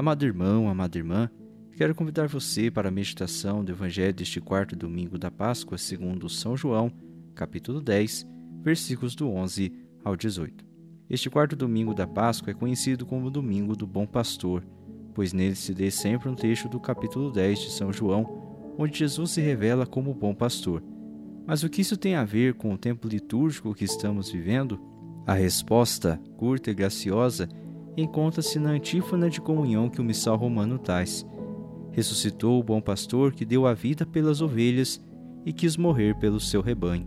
Amado irmão, amada irmã, quero convidar você para a meditação do Evangelho deste quarto domingo da Páscoa, segundo São João, capítulo 10, versículos do 11 ao 18. Este quarto domingo da Páscoa é conhecido como o Domingo do Bom Pastor, pois nele se lê sempre um trecho do capítulo 10 de São João, onde Jesus se revela como bom pastor. Mas o que isso tem a ver com o tempo litúrgico que estamos vivendo? A resposta, curta e graciosa, encontra-se na antífona de comunhão que o missal romano traz. Ressuscitou o bom pastor que deu a vida pelas ovelhas e quis morrer pelo seu rebanho.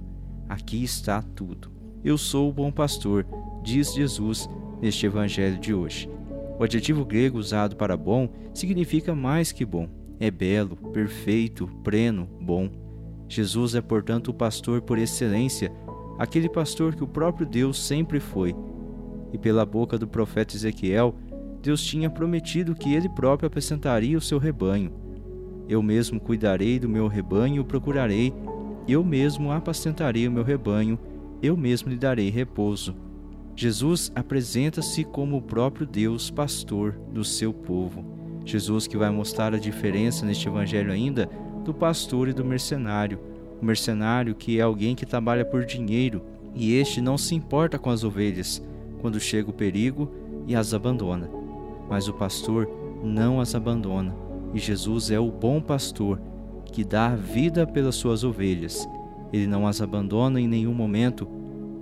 Aqui está tudo. Eu sou o bom pastor, diz Jesus neste evangelho de hoje. O adjetivo grego usado para bom significa mais que bom. É belo, perfeito, pleno, bom. Jesus é, portanto, o pastor por excelência, aquele pastor que o próprio Deus sempre foi e pela boca do profeta Ezequiel, Deus tinha prometido que ele próprio apresentaria o seu rebanho. Eu mesmo cuidarei do meu rebanho e o procurarei, eu mesmo apacentarei o meu rebanho, eu mesmo lhe darei repouso. Jesus apresenta-se como o próprio Deus, pastor do seu povo. Jesus que vai mostrar a diferença neste evangelho ainda do pastor e do mercenário. O mercenário que é alguém que trabalha por dinheiro e este não se importa com as ovelhas, quando chega o perigo e as abandona. Mas o pastor não as abandona, e Jesus é o bom pastor que dá vida pelas suas ovelhas. Ele não as abandona em nenhum momento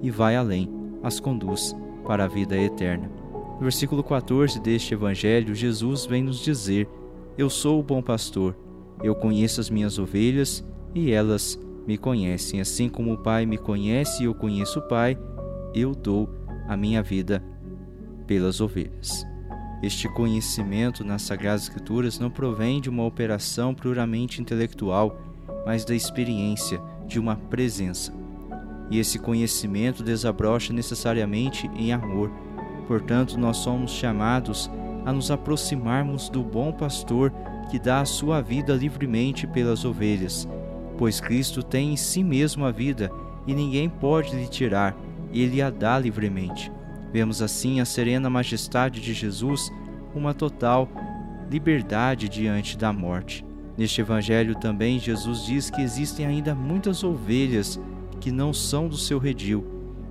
e vai além, as conduz para a vida eterna. No versículo 14 deste evangelho, Jesus vem nos dizer: Eu sou o bom pastor, eu conheço as minhas ovelhas e elas me conhecem. Assim como o Pai me conhece e eu conheço o Pai, eu dou a minha vida pelas ovelhas. Este conhecimento nas Sagradas Escrituras não provém de uma operação puramente intelectual, mas da experiência de uma presença. E esse conhecimento desabrocha necessariamente em amor. Portanto, nós somos chamados a nos aproximarmos do bom pastor que dá a sua vida livremente pelas ovelhas, pois Cristo tem em si mesmo a vida e ninguém pode lhe tirar e ele a dá livremente. Vemos assim a serena majestade de Jesus, uma total liberdade diante da morte. Neste evangelho também Jesus diz que existem ainda muitas ovelhas que não são do seu redil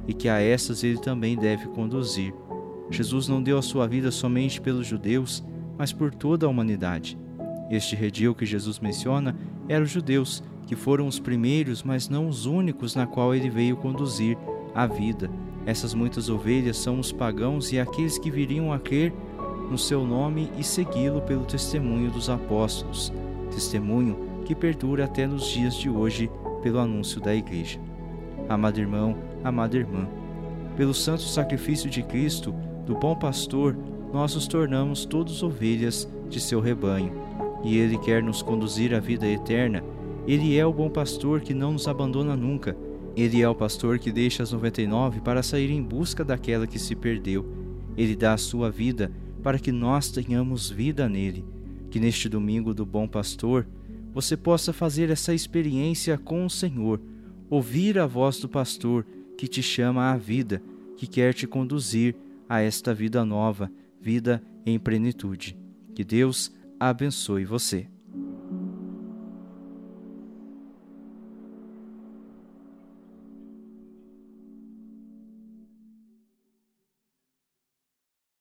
e que a essas ele também deve conduzir. Jesus não deu a sua vida somente pelos judeus, mas por toda a humanidade. Este redil que Jesus menciona eram os judeus, que foram os primeiros, mas não os únicos na qual ele veio conduzir a vida. Essas muitas ovelhas são os pagãos e aqueles que viriam a crer no seu nome e segui-lo pelo testemunho dos apóstolos, testemunho que perdura até nos dias de hoje pelo anúncio da Igreja. Amado irmão, amada irmã, pelo santo sacrifício de Cristo, do bom pastor, nós nos tornamos todos ovelhas de seu rebanho, e ele quer nos conduzir à vida eterna. Ele é o bom pastor que não nos abandona nunca ele é o pastor que deixa as 99 para sair em busca daquela que se perdeu. Ele dá a sua vida para que nós tenhamos vida nele. Que neste domingo do Bom Pastor você possa fazer essa experiência com o Senhor, ouvir a voz do pastor que te chama à vida, que quer te conduzir a esta vida nova, vida em plenitude. Que Deus abençoe você.